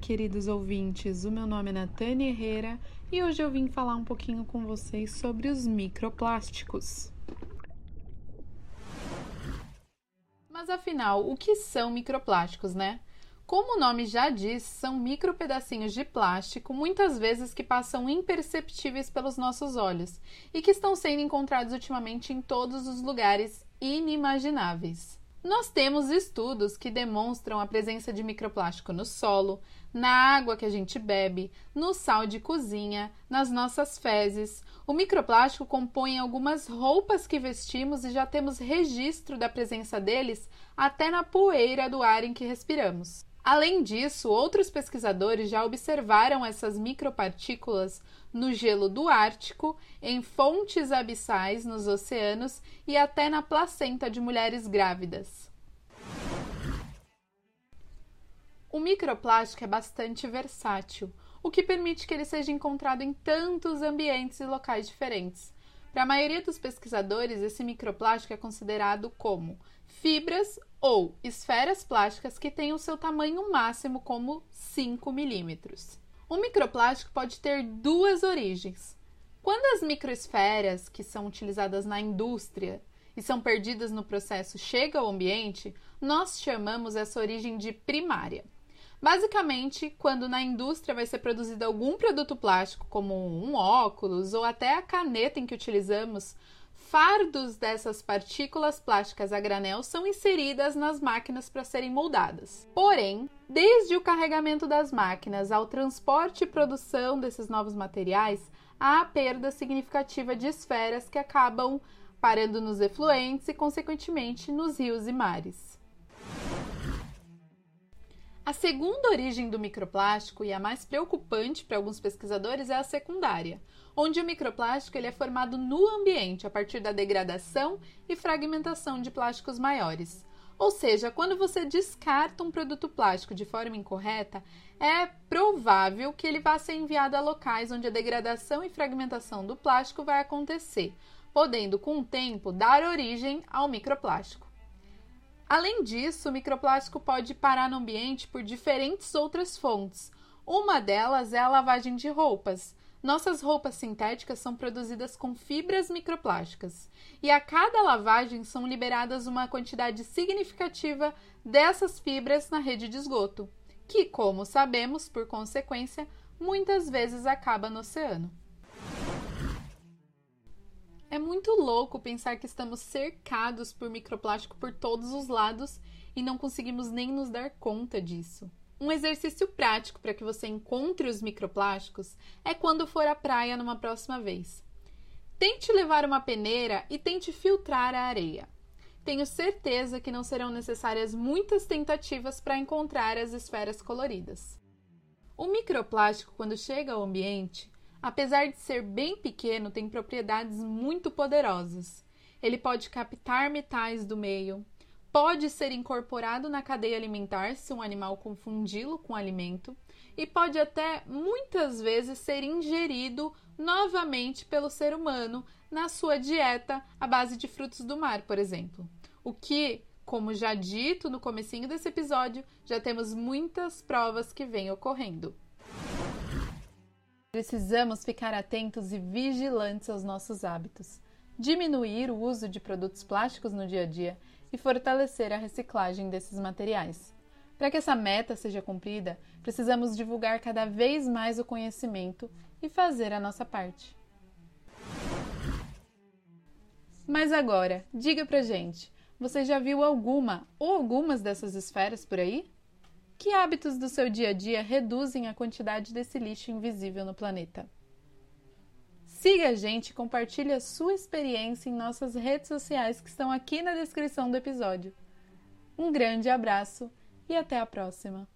queridos ouvintes. O meu nome é Natane Herrera e hoje eu vim falar um pouquinho com vocês sobre os microplásticos. Mas afinal, o que são microplásticos, né? Como o nome já diz, são micro pedacinhos de plástico, muitas vezes que passam imperceptíveis pelos nossos olhos e que estão sendo encontrados ultimamente em todos os lugares inimagináveis. Nós temos estudos que demonstram a presença de microplástico no solo, na água que a gente bebe, no sal de cozinha, nas nossas fezes. O microplástico compõe algumas roupas que vestimos e já temos registro da presença deles até na poeira do ar em que respiramos. Além disso, outros pesquisadores já observaram essas micropartículas no gelo do Ártico, em fontes abissais nos oceanos e até na placenta de mulheres grávidas. O microplástico é bastante versátil, o que permite que ele seja encontrado em tantos ambientes e locais diferentes. Para a maioria dos pesquisadores, esse microplástico é considerado como fibras ou esferas plásticas que têm o seu tamanho máximo como 5 milímetros. O microplástico pode ter duas origens. Quando as microesferas, que são utilizadas na indústria e são perdidas no processo, chegam ao ambiente, nós chamamos essa origem de primária. Basicamente, quando na indústria vai ser produzido algum produto plástico, como um óculos ou até a caneta em que utilizamos, fardos dessas partículas plásticas a granel são inseridas nas máquinas para serem moldadas. Porém, desde o carregamento das máquinas ao transporte e produção desses novos materiais, há a perda significativa de esferas que acabam parando nos efluentes e, consequentemente, nos rios e mares. A segunda origem do microplástico e a mais preocupante para alguns pesquisadores é a secundária, onde o microplástico ele é formado no ambiente a partir da degradação e fragmentação de plásticos maiores. Ou seja, quando você descarta um produto plástico de forma incorreta, é provável que ele vá ser enviado a locais onde a degradação e fragmentação do plástico vai acontecer, podendo, com o tempo, dar origem ao microplástico. Além disso, o microplástico pode parar no ambiente por diferentes outras fontes. Uma delas é a lavagem de roupas. Nossas roupas sintéticas são produzidas com fibras microplásticas e a cada lavagem são liberadas uma quantidade significativa dessas fibras na rede de esgoto, que, como sabemos, por consequência, muitas vezes acaba no oceano. É muito louco pensar que estamos cercados por microplástico por todos os lados e não conseguimos nem nos dar conta disso. Um exercício prático para que você encontre os microplásticos é quando for à praia numa próxima vez. Tente levar uma peneira e tente filtrar a areia. Tenho certeza que não serão necessárias muitas tentativas para encontrar as esferas coloridas. O microplástico, quando chega ao ambiente, apesar de ser bem pequeno, tem propriedades muito poderosas. Ele pode captar metais do meio, pode ser incorporado na cadeia alimentar se um animal confundi-lo com alimento e pode até muitas vezes ser ingerido novamente pelo ser humano na sua dieta à base de frutos do mar, por exemplo. O que, como já dito no comecinho desse episódio, já temos muitas provas que vem ocorrendo. Precisamos ficar atentos e vigilantes aos nossos hábitos, diminuir o uso de produtos plásticos no dia a dia e fortalecer a reciclagem desses materiais. Para que essa meta seja cumprida, precisamos divulgar cada vez mais o conhecimento e fazer a nossa parte. Mas agora, diga pra gente, você já viu alguma ou algumas dessas esferas por aí? Que hábitos do seu dia a dia reduzem a quantidade desse lixo invisível no planeta? Siga a gente e compartilhe a sua experiência em nossas redes sociais que estão aqui na descrição do episódio. Um grande abraço e até a próxima!